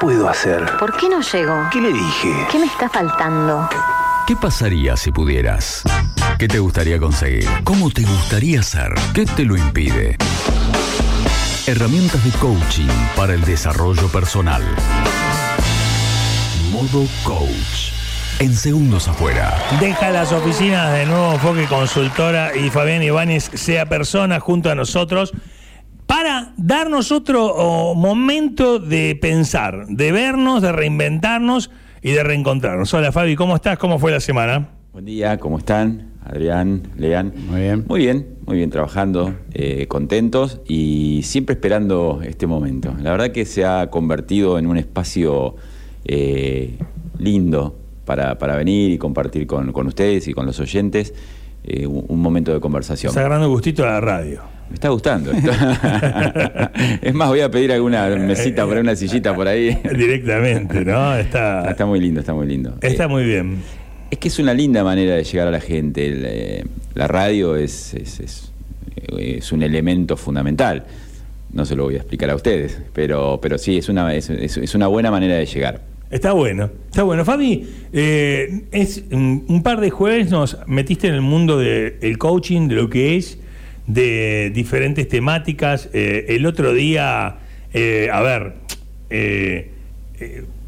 puedo hacer? ¿Por qué no llego? ¿Qué le dije? ¿Qué me está faltando? ¿Qué pasaría si pudieras? ¿Qué te gustaría conseguir? ¿Cómo te gustaría ser? ¿Qué te lo impide? Herramientas de coaching para el desarrollo personal. Modo Coach. En segundos afuera. Deja las oficinas de Nuevo Enfoque Consultora y Fabián Ibáñez sea persona junto a nosotros para darnos otro oh, momento de pensar, de vernos, de reinventarnos y de reencontrarnos. Hola Fabi, ¿cómo estás? ¿Cómo fue la semana? Buen día, ¿cómo están? Adrián, Lean. Muy bien. Muy bien, muy bien trabajando, eh, contentos y siempre esperando este momento. La verdad que se ha convertido en un espacio eh, lindo para, para venir y compartir con, con ustedes y con los oyentes eh, un, un momento de conversación. Está agarrando gustito a la radio. Me está gustando. esto. es más, voy a pedir alguna mesita por ahí, una sillita por ahí. Directamente, ¿no? Está, Está muy lindo, está muy lindo. está Eh, muy bien. Es que es una linda manera de llegar a la gente. El, eh, la radio es, es, es- es un elemento fundamental. No se lo voy a explicar a ustedes, pero, pero sí, es una, es, una buena manera de llegar. Está bueno, está bueno. Fabi, eh, es un, un par de jueves nos metiste en el mundo del coaching, de lo que es, de diferentes temáticas. Eh, el otro día, eh, a ver, eh,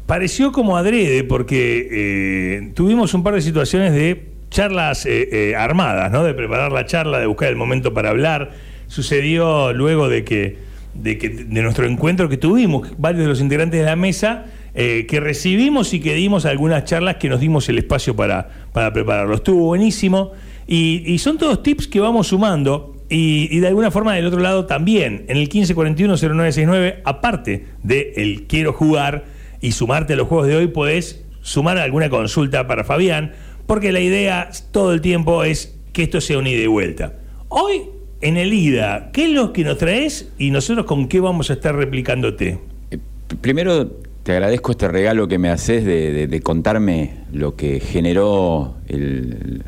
pareció como adrede porque tuvimos un par de situaciones de charlas armadas, ¿no? De preparar la charla, de buscar el momento para hablar. Sucedió luego de que, de que de nuestro encuentro que tuvimos, varios de los integrantes de la mesa, que recibimos y que dimos algunas charlas que nos dimos el espacio para, para prepararlo. Estuvo buenísimo y son todos tips que vamos sumando y, de alguna forma del otro lado también, en el 1541-0969, aparte de el quiero jugar y sumarte a los juegos de hoy, podés sumar alguna consulta para Fabián, porque la idea todo el tiempo es que esto sea un ida y vuelta. Hoy, en el ida, ¿qué es lo que nos traes y nosotros con qué vamos a estar replicándote? Eh, Primero, te agradezco este regalo que me haces de, contarme lo que generó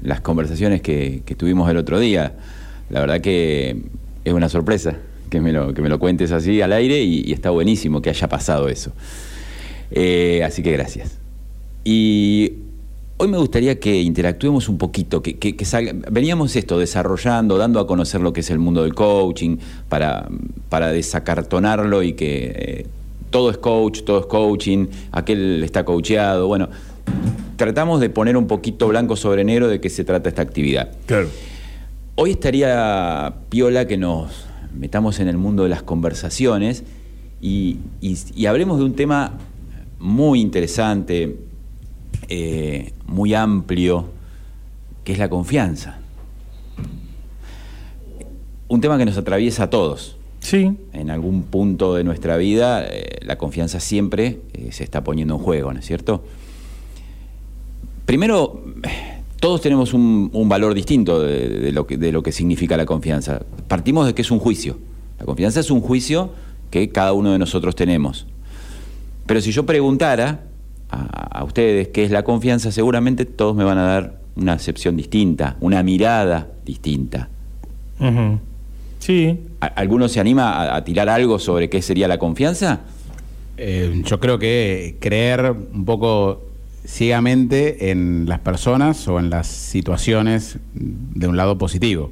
las conversaciones que tuvimos el otro día. La verdad que es una sorpresa que me lo, que me lo cuentes así al aire y, está buenísimo que haya pasado eso. Eh, así que gracias. Y hoy me gustaría que interactuemos un poquito, que salga- veníamos esto, desarrollando, dando a conocer lo que es el mundo del coaching, para, para desacartonarlo y que eh, todo es coach, todo es coaching, aquel está coacheado, bueno, tratamos de poner un poquito blanco sobre negro de qué se trata esta actividad. Claro. Hoy estaría piola que nos metamos en el mundo de las conversaciones y, y- y hablemos de un tema muy interesante, eh, muy amplio, que es la confianza. Un tema que nos atraviesa a todos. Sí, En algún punto de nuestra vida, eh, la confianza siempre eh, se está poniendo en juego, ¿no es cierto? Primero, todos tenemos un, un valor distinto de, de lo que, de lo que significa la confianza. Partimos de que es un juicio. La confianza es un juicio que cada uno de nosotros tenemos. Pero si yo preguntara a, a ustedes qué es la confianza, seguramente todos me van a dar una acepción distinta, una mirada distinta. sí, ¿A- ¿Alguno se anima a, a tirar algo sobre qué sería la confianza? Eh, yo creo que creer un poco ciegamente en las personas o en las situaciones de un lado positivo.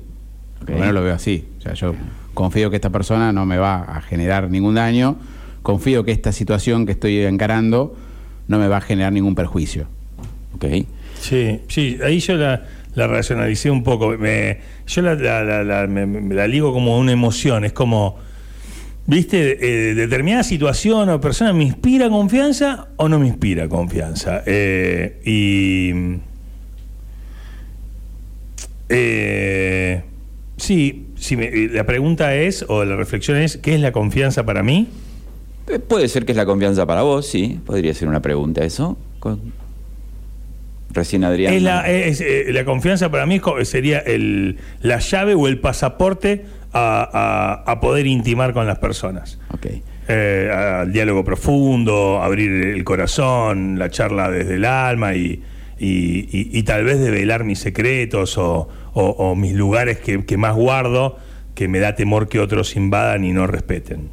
Por lo menos lo veo así. O sea, yo confío que esta persona no me va a generar ningún daño, confío que esta situación que estoy encarando no me va a generar ningún perjuicio. Ok. Sí, sí, ahí yo la, la racionalicé un poco. Me- yo la, la- la- la- me- me la ligo como una emoción, es como, ¿viste? Eh, determinada situación o persona me inspira confianza o no me inspira confianza. Eh, y. eh, sí, sí me- la pregunta es, o la reflexión es, ¿qué es la confianza para mí? Eh, Puede ser que es la confianza para vos, sí. Podría ser una pregunta eso. Con- Recién Adrián. Es la, es, eh, la confianza para mí sería el, la llave o el pasaporte a, a- a poder intimar con las personas. Ok. Eh, al diálogo profundo, abrir el corazón, la charla desde el alma y, y- y- y tal vez develar mis secretos o, o- o mis lugares que, que más guardo, que me da temor que otros invadan y no respeten.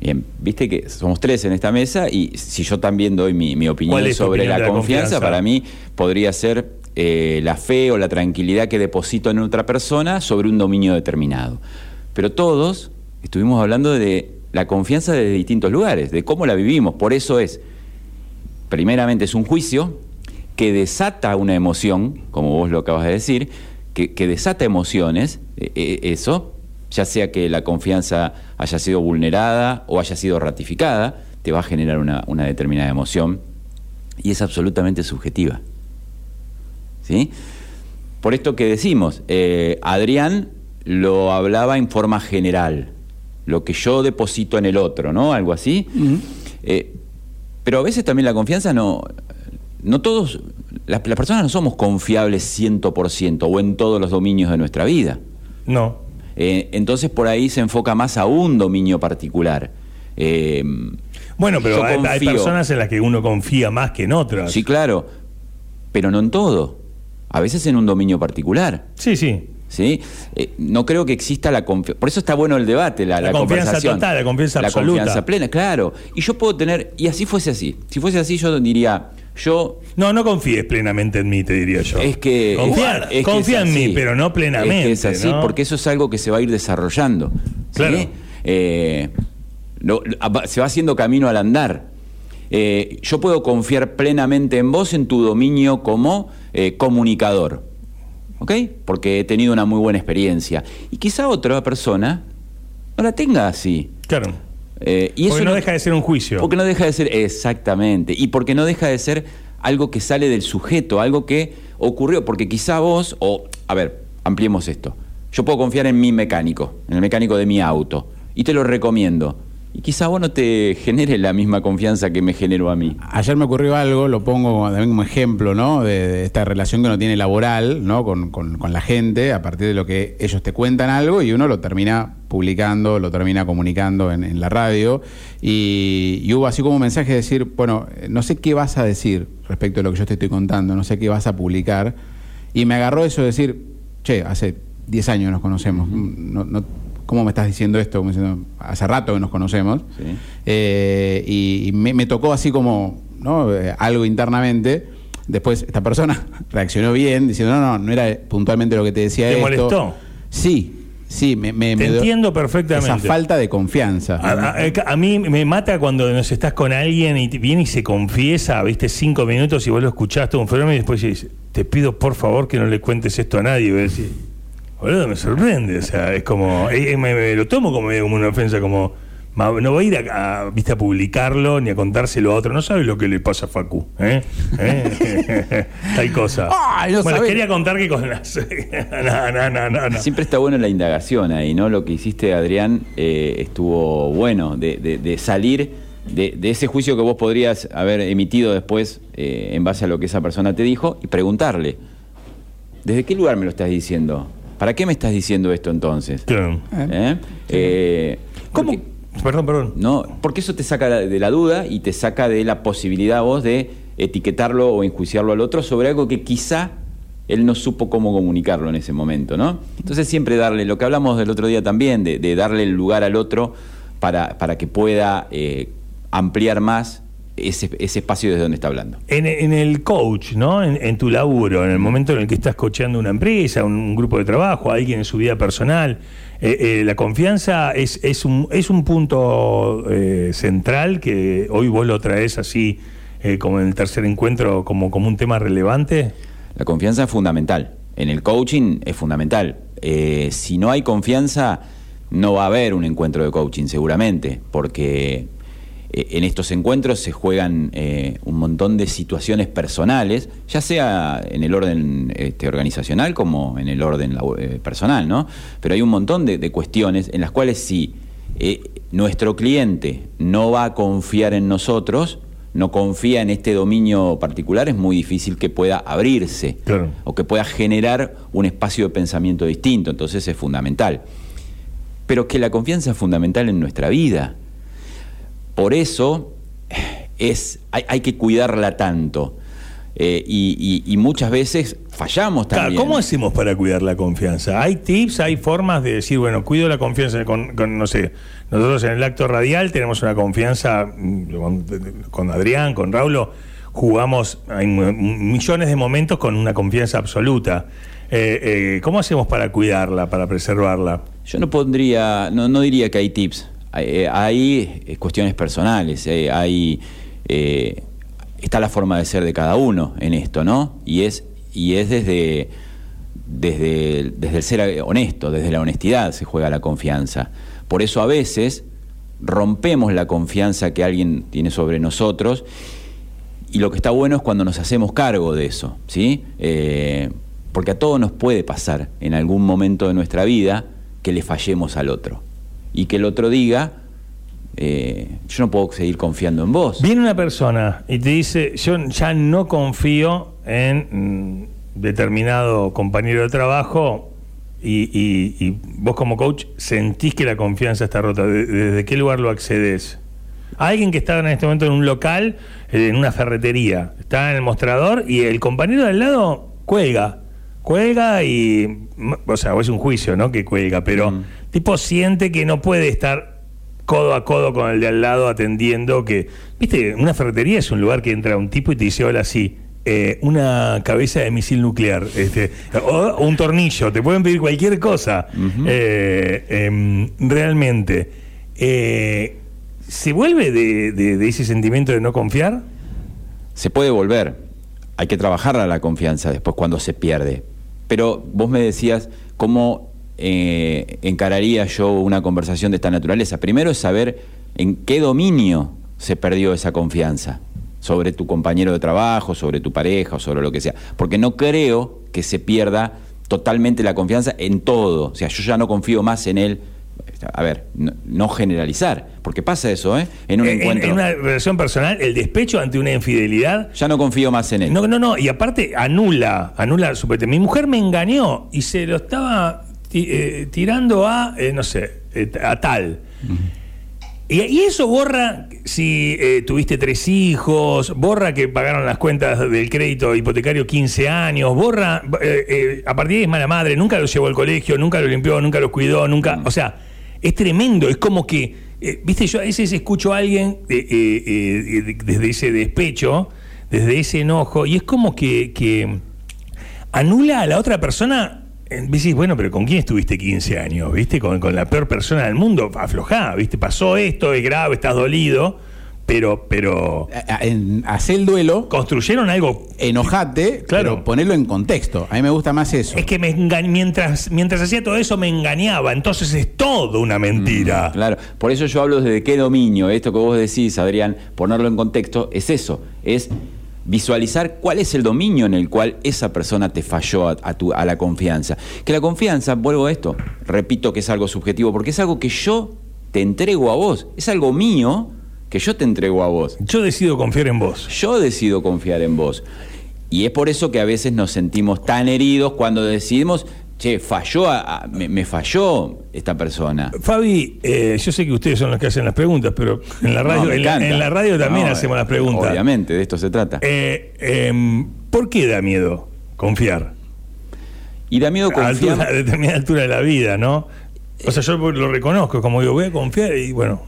Bien, viste que somos tres en esta mesa y si yo también doy mi, mi opinión ¿Cuál es tu sobre opinión la, de la confianza, confianza? para mí podría ser eh, la fe o la tranquilidad que deposito en otra persona sobre un dominio determinado. Pero todos estuvimos hablando de la confianza desde distintos lugares, de cómo la vivimos. Por eso es, primeramente es un juicio que desata una emoción, como vos lo acabas de decir, que, desata emociones, eh, eh, eso, ya sea que la confianza haya sido vulnerada o haya sido ratificada, te va a generar una, una determinada emoción y es absolutamente subjetiva. ¿Sí? Por esto que decimos, eh, Adrián lo hablaba en forma general, lo que yo deposito en el otro, ¿no? Algo así. Eh, pero a veces también la confianza no. No todos. Las, las personas no somos confiables 100% o en todos los dominios de nuestra vida. No. Eh, entonces por ahí se enfoca más a un dominio particular. Eh, Bueno, pero hay, hay personas en las que uno confía más que en otras. Sí, claro, pero no en todo. A veces en un dominio particular. sí. sí. ¿Sí? Eh, no creo que exista la confianza. Por eso está bueno el debate, la, La la confianza conversación. total, la confianza La absoluta. confianza plena, claro. Y yo puedo tener, y así fuese así. Si fuese así, yo diría, yo No, no confíes plenamente en mí, te diría yo. Es que. Es que confía es en mí, pero no plenamente. Es que es así, ¿no? porque eso es algo que se va a ir desarrollando. ¿sí? Claro. Eh, lo- se va haciendo camino al andar. Eh, yo puedo confiar plenamente en vos, en tu dominio como comunicador. ¿Ok? Porque he tenido una muy buena experiencia. Y quizá otra persona no la tenga así. Claro. Eh, y Porque eso no deja de ser un juicio. porque no deja de ser, exactamente, y porque no deja de ser algo que sale del sujeto, algo que ocurrió, porque quizá vos, o, a ver, ampliemos esto, yo puedo confiar en mi mecánico, en el mecánico de mi auto, y te lo recomiendo, y quizá vos no te genere la misma confianza que me generó a mí. Ayer me ocurrió algo, lo pongo también como ejemplo, ¿no? De, de esta relación que uno tiene laboral, ¿no? Con, con- con la gente, a partir de lo que ellos te cuentan algo y uno lo termina publicando, lo termina comunicando en, en la radio. Y, y hubo así como un mensaje de decir, bueno, no sé qué vas a decir respecto a lo que yo te estoy contando, no sé qué vas a publicar. Y me agarró eso de decir, che, hace 10 años nos conocemos, no- no- ¿cómo me estás diciendo esto? Como diciendo, hace rato que nos conocemos. Sí. Eh, y y me, me tocó así como ¿no? Eh, algo internamente. Después esta persona reaccionó bien, diciendo, no, no, no era puntualmente lo que te decía ¿Te esto. molestó? Sí, sí, me, me- Te me entiendo perfectamente. Esa falta de confianza. A, a- a mí me mata cuando nos estás con alguien y viene y se confiesa, viste, cinco minutos y vos lo escuchaste un fenómeno y después dices, te pido por favor que no le cuentes esto a nadie. Y vos decís, boludo, me sorprende. O sea, es como, eh, eh, me, me lo tomo como, una ofensa, como, no voy a ir a, a, viste, a publicarlo ni a contárselo a otro. No sabes lo que le pasa a Facu, ¿eh? ¿Eh? Tal cosa. Ay, no bueno, sabés. quería contar que con las... no, no, no, no, no. Siempre está bueno la indagación ahí, ¿no? Lo que hiciste, Adrián, eh, estuvo bueno, de, de- de salir de, de ese juicio que vos podrías haber emitido después eh, en base a lo que esa persona te dijo y preguntarle, ¿desde qué lugar me lo estás diciendo? ¿Para qué me estás diciendo esto entonces? Claro. ¿Eh? Eh, ¿Cómo? porque- Perdón, perdón. no, porque eso te saca de la duda y te saca de la posibilidad vos de etiquetarlo o enjuiciarlo al otro sobre algo que quizá él no supo cómo comunicarlo en ese momento, ¿no? Entonces siempre darle, lo que hablamos del otro día también, de, de darle el lugar al otro para, para que pueda eh, ampliar más ese, ese espacio desde donde está hablando. En, en el coach, ¿no? En, en tu laburo, en el momento en el que estás coachando una empresa, un, un grupo de trabajo, alguien en su vida personal, eh, eh, la confianza es, es, un, es un punto eh, central que hoy vos lo traes así, como en el tercer encuentro, como, como un tema relevante. La confianza es fundamental. En el coaching es fundamental. Si no hay confianza, no va a haber un encuentro de coaching seguramente, porque en estos encuentros se juegan eh, un montón de situaciones personales, ya sea en el orden este, organizacional como en el orden eh, personal, ¿no? Pero hay un montón de, de cuestiones en las cuales si eh, nuestro cliente no va a confiar en nosotros, no confía en este dominio particular, es muy difícil que pueda abrirse Claro. o que pueda generar un espacio de pensamiento distinto, entonces es fundamental. Pero que la confianza es fundamental en nuestra vida. Por eso es, hay, hay que cuidarla tanto. Eh, y, y- y muchas veces fallamos Claro, también. ¿Cómo hacemos para cuidar la confianza? ¿Hay tips, hay formas de decir, bueno, cuido la confianza con, con, no sé, nosotros en el acto radial tenemos una confianza mm, con, con Adrián, con Raulo, jugamos, mu- millones de momentos con una confianza absoluta. Eh, eh, ¿Cómo hacemos para cuidarla, para preservarla? Yo no pondría, no, no diría que hay tips. Hay, eh, eh, cuestiones personales, eh, hay está la forma de ser de cada uno en esto, ¿no? Y es y es desde desde, desde el ser honesto, desde la honestidad se juega la confianza. Por eso a veces rompemos la confianza que alguien tiene sobre nosotros y lo que está bueno es cuando nos hacemos cargo de eso, ¿sí? Porque a todos nos puede pasar en algún momento de nuestra vida que le fallemos al otro. Y que el otro diga, eh, yo no puedo seguir confiando en vos. Viene una persona y te dice, yo ya no confío en mm, determinado compañero de trabajo y, vos como coach sentís que la confianza está rota. ¿De- ¿Desde qué lugar lo accedes? Alguien que está en este momento en un local, eh, en una ferretería, está en el mostrador y el compañero de al lado cuelga. Cuelga y, o sea, es un juicio, ¿no? Que cuelga, pero Mm. tipo siente que no puede estar codo a codo con el de al lado atendiendo que, viste, una ferretería es un lugar que entra un tipo y te dice, hola, sí, eh, una cabeza de misil nuclear, este, o, un tornillo, te pueden pedir cualquier cosa. Eh, em, realmente, eh, ¿se vuelve de, de- de ese sentimiento de no confiar? Se puede volver. Hay que trabajar a la confianza después cuando se pierde. Pero vos me decías cómo eh, encararía yo una conversación de esta naturaleza. Primero es saber en qué dominio se perdió esa confianza. Sobre tu compañero de trabajo, sobre tu pareja o sobre lo que sea. Porque no creo que se pierda totalmente la confianza en todo. O sea, yo ya no confío más en él. A ver, no, no generalizar, porque pasa eso, ¿eh? En un En- en, encuentro. en una relación personal, el despecho ante una infidelidad Ya no confío más en él. No, no, no, y aparte anula, anula su. Mi mujer me engañó y se lo estaba eh, tirando a, eh, no sé, eh, a tal. y, y eso borra si eh, tuviste tres hijos, borra que pagaron las cuentas del crédito hipotecario 15 años, borra, eh, eh, a partir de ahí es mala madre, nunca lo llevó al colegio, nunca lo limpió, nunca lo cuidó, nunca, o sea, es tremendo, es como que, eh, viste, yo a veces escucho a alguien eh, eh, de- desde ese despecho, desde ese enojo, y es como que, que anula a la otra persona. Decís, bueno, pero ¿con quién estuviste 15 años? ¿Viste? Con, con la peor persona del mundo. Aflojá, ¿viste? Pasó esto, es grave, estás dolido, pero, pero Hacé el duelo, construyeron algo. enojate, Claro. pero ponerlo en contexto. A mí me gusta más eso. Es que me mientras, mientras hacía todo eso me engañaba, entonces es todo una mentira. Claro, por eso yo hablo desde qué dominio, esto que vos decís, Adrián, ponerlo en contexto, es eso, es visualizar cuál es el dominio en el cual esa persona te falló a, a tu- a la confianza. Que la confianza, vuelvo a esto, repito que es algo subjetivo, porque es algo que yo te entrego a vos, es algo mío que yo te entrego a vos. Yo decido confiar en vos. Yo decido confiar en vos. Y es por eso que a veces nos sentimos tan heridos cuando decidimos, che, falló, a- a- me, me falló esta persona. Fabi, eh, yo sé que ustedes son los que hacen las preguntas, pero en la radio, No, en, la, encanta. en la radio también No, hacemos eh, las preguntas. Obviamente, de esto se trata. Eh, em, ¿Por qué da miedo confiar? y da miedo A, altura- confiar. a determinada altura de la vida, ¿no? O sea, yo lo reconozco, como digo, voy a confiar y bueno,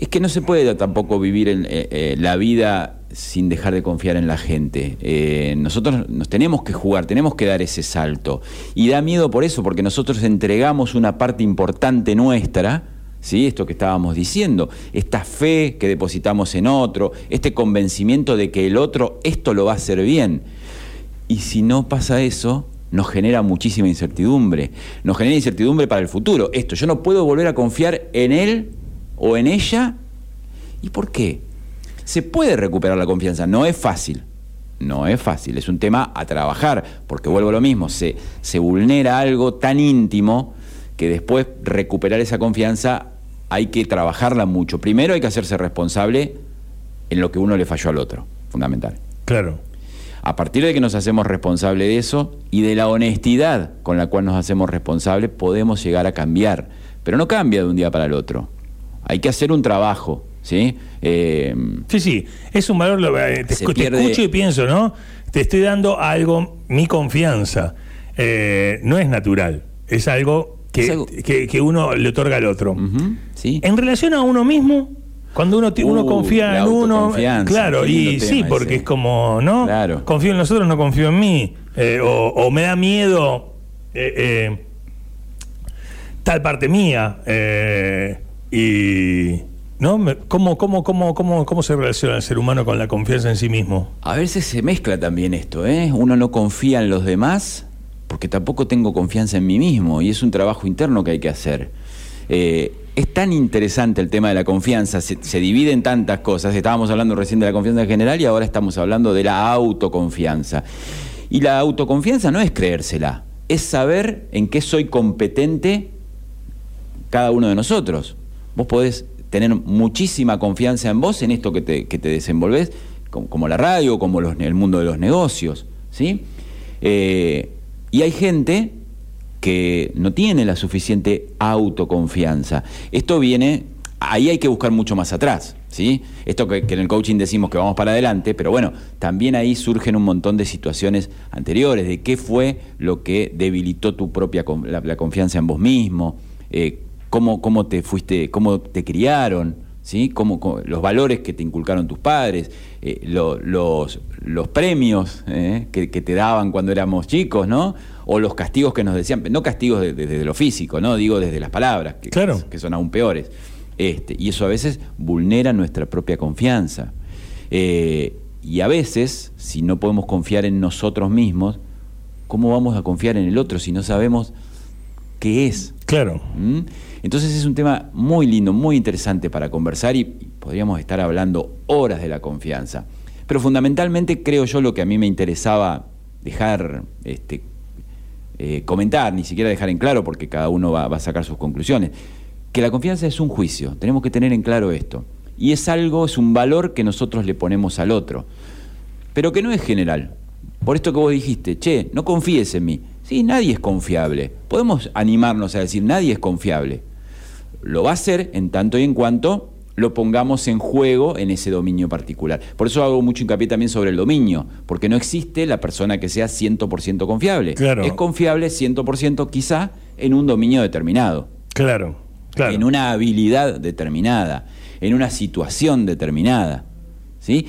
Es que no se puede tampoco vivir en, eh, eh, la vida sin dejar de confiar en la gente. Eh, nosotros nos tenemos que jugar, tenemos que dar ese salto. Y da miedo por eso, porque nosotros entregamos una parte importante nuestra, ¿sí? esto que estábamos diciendo, esta fe que depositamos en otro, este convencimiento de que el otro esto lo va a hacer bien. Y si no pasa eso, nos genera muchísima incertidumbre. Nos genera incertidumbre para el futuro. Esto, yo no puedo volver a confiar en él o en ella. ¿Y por qué? Se puede recuperar la confianza, no es fácil. No es fácil, es un tema a trabajar, porque vuelvo a lo mismo, se, se vulnera algo tan íntimo que después recuperar esa confianza hay que trabajarla mucho. Primero hay que hacerse responsable en lo que uno le falló al otro, fundamental. claro. A partir de que nos hacemos responsable de eso y de la honestidad con la cual nos hacemos responsable, podemos llegar a cambiar. Pero no cambia de un día para el otro. Hay que hacer un trabajo ¿sí? Eh, Sí, sí, es un valor, lo- eh, te, te pierde- escucho y pienso, ¿no? Te estoy dando algo, mi confianza. Eh, no es natural, es algo que, Es algo- que- que uno le otorga al otro. ¿sí? En relación a uno mismo, cuando uno, ti- uno Uh, confía en uno, claro, y sí, porque ese. es como, ¿no? Claro. Confío en nosotros, no confío en mí. Eh, o, o me da miedo eh, eh, tal parte mía. eh, y. ¿No? ¿Cómo, cómo, cómo, cómo, ¿Cómo se relaciona el ser humano con la confianza en sí mismo? A veces se mezcla también esto, ¿eh? Uno no confía en los demás porque tampoco tengo confianza en mí mismo y es un trabajo interno que hay que hacer. Eh, es tan interesante el tema de la confianza, se, se divide en tantas cosas. Estábamos hablando recién de la confianza en general y ahora estamos hablando de la autoconfianza. Y la autoconfianza no es creérsela, es saber en qué soy competente cada uno de nosotros. Vos podés tener muchísima confianza en vos, en esto que te, que te desenvolvés, como, como la radio, como los- el mundo de los negocios, ¿sí? Eh, y hay gente que no tiene la suficiente autoconfianza. Esto viene, ahí hay que buscar mucho más atrás, ¿sí? Esto que, que en el coaching decimos que vamos para adelante, pero bueno, también ahí surgen un montón de situaciones anteriores, de qué fue lo que debilitó tu propia la, la confianza en vos mismo, eh, cómo, cómo te fuiste, cómo te criaron, ¿sí? Cómo, cómo- los valores que te inculcaron tus padres, eh, lo- los, los premios eh, que, que te daban cuando éramos chicos, ¿no? O los castigos que nos decían, no castigos de- de- desde lo físico, ¿no? Digo desde las palabras, que, Claro. que son aún peores. Este, y eso a veces vulnera nuestra propia confianza. Eh, y a veces, si no podemos confiar en nosotros mismos, ¿cómo vamos a confiar en el otro si no sabemos qué es? Claro. ¿Mm? Entonces es un tema muy lindo, muy interesante para conversar y podríamos estar hablando horas de la confianza. Pero fundamentalmente creo yo lo que a mí me interesaba dejar, este, eh, comentar, ni siquiera dejar en claro porque cada uno va, va a sacar sus conclusiones, que la confianza es un juicio, tenemos que tener en claro esto. Y es algo, es un valor que nosotros le ponemos al otro, pero que no es general. Por esto que vos dijiste, che, no confíes en mí. Sí, nadie es confiable. Podemos animarnos a decir, nadie es confiable. Lo va a hacer en tanto y en cuanto lo pongamos en juego en ese dominio particular. Por eso hago mucho hincapié también sobre el dominio, porque no existe la persona que sea 100% confiable. Claro. Es confiable 100% quizá en un dominio determinado, Claro. Claro. en una habilidad determinada, en una situación determinada. ¿sí?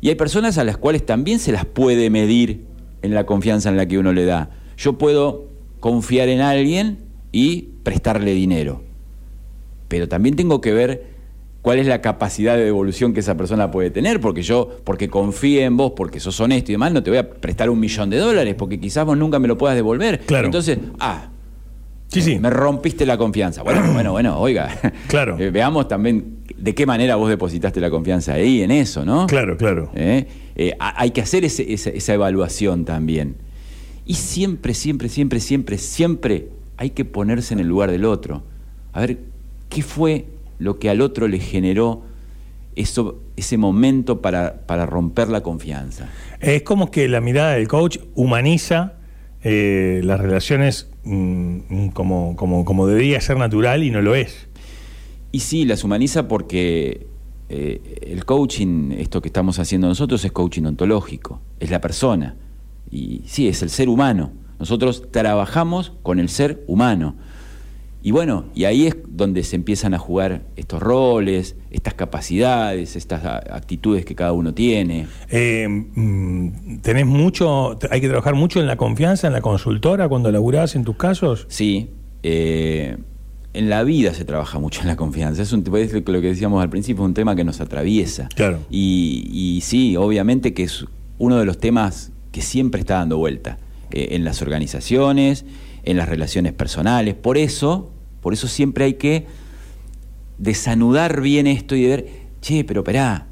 Y hay personas a las cuales también se las puede medir en la confianza en la que uno le da. Yo puedo confiar en alguien y prestarle dinero, pero también tengo que ver cuál es la capacidad de devolución que esa persona puede tener, porque yo, porque confíe en vos, porque sos honesto y demás, no te voy a prestar un millón de dólares, porque quizás vos nunca me lo puedas devolver. Claro. Entonces, ah, Sí, sí. me rompiste la confianza. Bueno, bueno, bueno, oiga. Claro. Eh, veamos también de qué manera vos depositaste la confianza ahí, en eso, ¿no? Claro, claro. ¿Eh? Eh, ha- hay que hacer ese- esa, esa evaluación también. Y siempre, siempre, siempre, siempre, siempre hay que ponerse en el lugar del otro. A ver, ¿qué fue lo que al otro le generó eso, ese momento para, para romper la confianza? Es como que la mirada del coach humaniza eh, las relaciones mm, mm, como, como, como debería ser natural y no lo es. Y sí, las humaniza porque eh, el coaching, esto que estamos haciendo nosotros, es coaching ontológico, es la persona. Y sí, es el ser humano. Nosotros trabajamos con el ser humano. Y bueno, y ahí es donde se empiezan a jugar estos roles, estas capacidades, estas actitudes que cada uno tiene. Eh, mm, ¿Tenés mucho, hay que trabajar mucho en la confianza, en la consultora cuando laburás en tus casos? Sí, eh, en la vida se trabaja mucho en la confianza. Es un es lo que decíamos al principio, un tema que nos atraviesa. Claro. Y, y sí, obviamente que es uno de los temas que siempre está dando vuelta eh, en las organizaciones, en las relaciones personales. Por eso, por eso siempre hay que desanudar bien esto y de ver, che, pero esperá,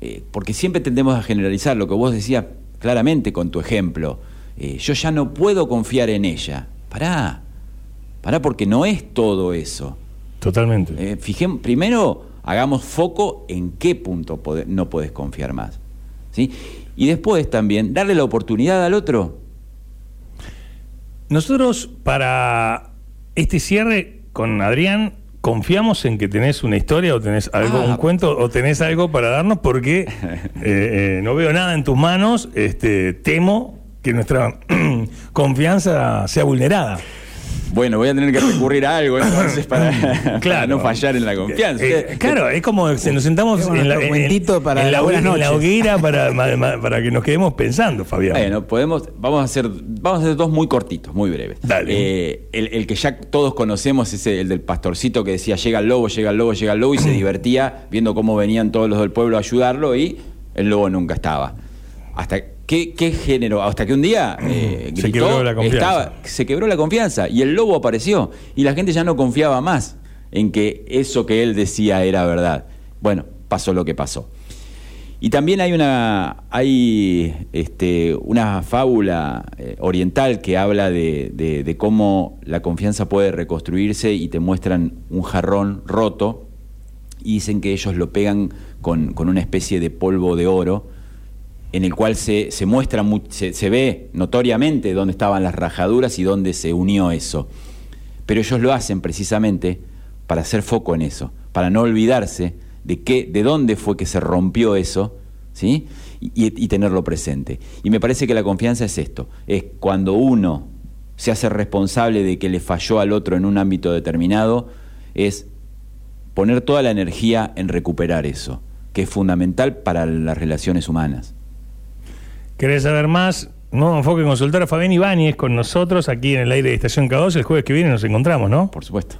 eh, porque siempre tendemos a generalizar lo que vos decías claramente con tu ejemplo. Eh, yo ya no puedo confiar en ella. Pará, pará, porque no es todo eso. Totalmente. Eh, primero hagamos foco en qué punto no podés confiar más. ¿sí? Y después también darle la oportunidad al otro. Nosotros para este cierre con Adrián confiamos en que tenés una historia o tenés algo, Ah. un cuento o tenés algo para darnos porque eh, eh, no veo nada en tus manos, este, temo que nuestra confianza sea vulnerada. Bueno, voy a tener que recurrir a algo entonces para, para no fallar en la confianza. Eh, claro, es como si nos sentamos en la, en- para en la, en la hoguera para que nos quedemos pensando, Fabián. Bueno, podemos, vamos a hacer, vamos a hacer dos muy cortitos, muy breves. Dale. Eh, el, el que ya todos conocemos es el del pastorcito que decía llega el lobo, llega el lobo, llega el lobo y se divertía viendo cómo venían todos los del pueblo a ayudarlo y el lobo nunca estaba. Hasta qué, qué género, hasta que un día eh, Se quebró la confianza. estaba- se quebró la confianza y el lobo apareció y la gente ya no confiaba más en que eso que él decía era verdad. Bueno, pasó lo que pasó. Y también hay una, hay, este, una fábula eh, oriental que habla de, de- de cómo la confianza puede reconstruirse y te muestran un jarrón roto y dicen que ellos lo pegan con, con una especie de polvo de oro en el cual se, se muestra, mu- se, se ve notoriamente dónde estaban las rajaduras y dónde se unió eso. Pero ellos lo hacen precisamente para hacer foco en eso, para no olvidarse de qué, de dónde fue que se rompió eso, ¿sí? Y- y tenerlo presente. Y me parece que la confianza es esto, es cuando uno se hace responsable de que le falló al otro en un ámbito determinado, es poner toda la energía en recuperar eso, que es fundamental para las relaciones humanas. ¿Querés saber más? No, enfoque consultora Fabián Ibáñez con nosotros aquí en el aire de Estación K2. El jueves que viene nos encontramos, ¿no? Por supuesto.